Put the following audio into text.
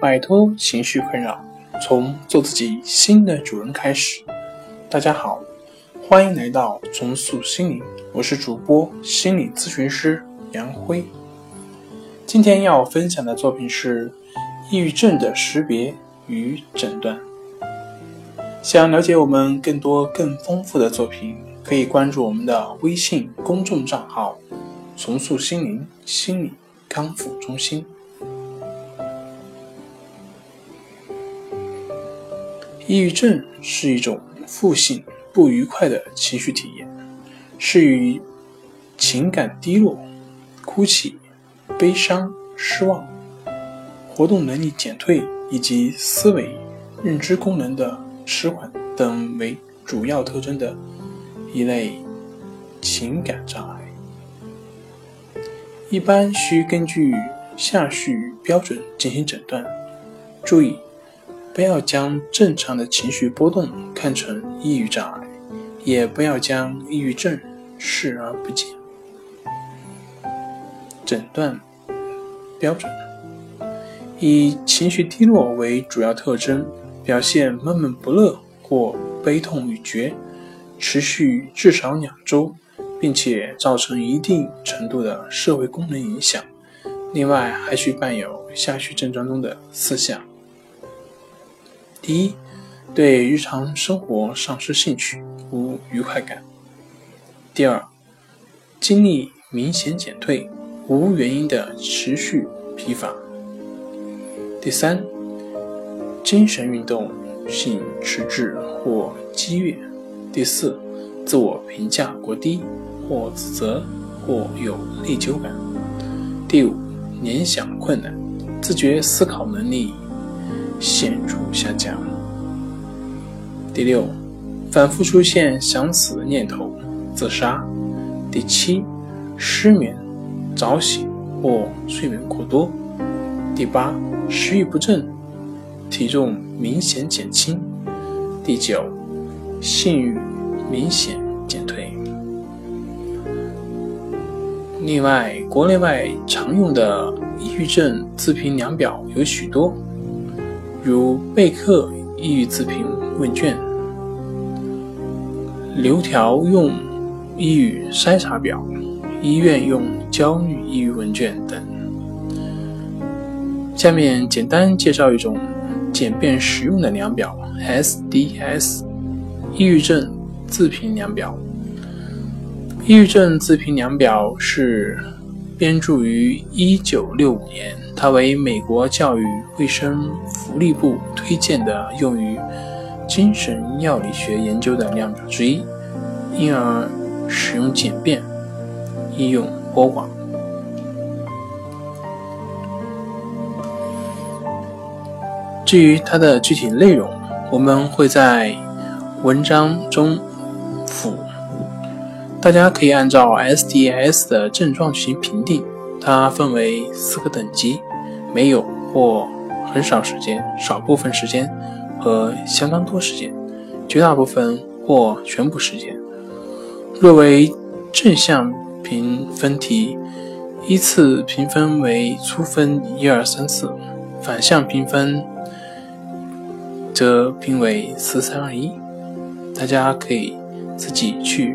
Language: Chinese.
摆脱情绪困扰，从做自己新的主人开始。大家好，欢迎来到重塑心灵，我是主播心理咨询师杨辉。今天要分享的作品是抑郁症的识别与诊断。想了解我们更多更丰富的作品，可以关注我们的微信公众账号“重塑心灵心理康复中心”。抑郁症是一种负性不愉快的情绪体验，是与情感低落、哭泣、悲伤、失望、活动能力减退以及思维、认知功能的迟缓等为主要特征的一类情感障碍。一般需根据下述标准进行诊断。注意。不要将正常的情绪波动看成抑郁障碍，也不要将抑郁症视而不见。诊断标准：以情绪低落为主要特征，表现闷闷不乐或悲痛欲绝，持续至少两周，并且造成一定程度的社会功能影响。另外，还需伴有下述症状中的四项。第一，对日常生活丧失兴趣，无愉快感。第二，精力明显减退，无原因的持续疲乏。第三，精神运动性迟滞或激越。第四，自我评价过低，或自责，或有内疚感。第五，联想困难，自觉思考能力。显著下降。第六，反复出现想死的念头、自杀。第七，失眠、早醒或睡眠过多。第八，食欲不振，体重明显减轻。第九，性欲明显减退。另外，国内外常用的抑郁症自评量表有许多。如备课抑郁自评问卷、留条用抑郁筛查表、医院用焦虑抑郁问卷等。下面简单介绍一种简便实用的量表 ——SDS 抑郁症自评量表。抑郁症自评量表是编著于1965年。它为美国教育卫生福利部推荐的用于精神药理学研究的量表之一，因而使用简便，应用颇广。至于它的具体内容，我们会在文章中附，大家可以按照 SDS 的症状进行评定。它分为四个等级。没有或很少时间、少部分时间和相当多时间、绝大部分或全部时间。若为正向评分题，依次评分为初分一二三四；反向评分则评为四三二一。大家可以自己去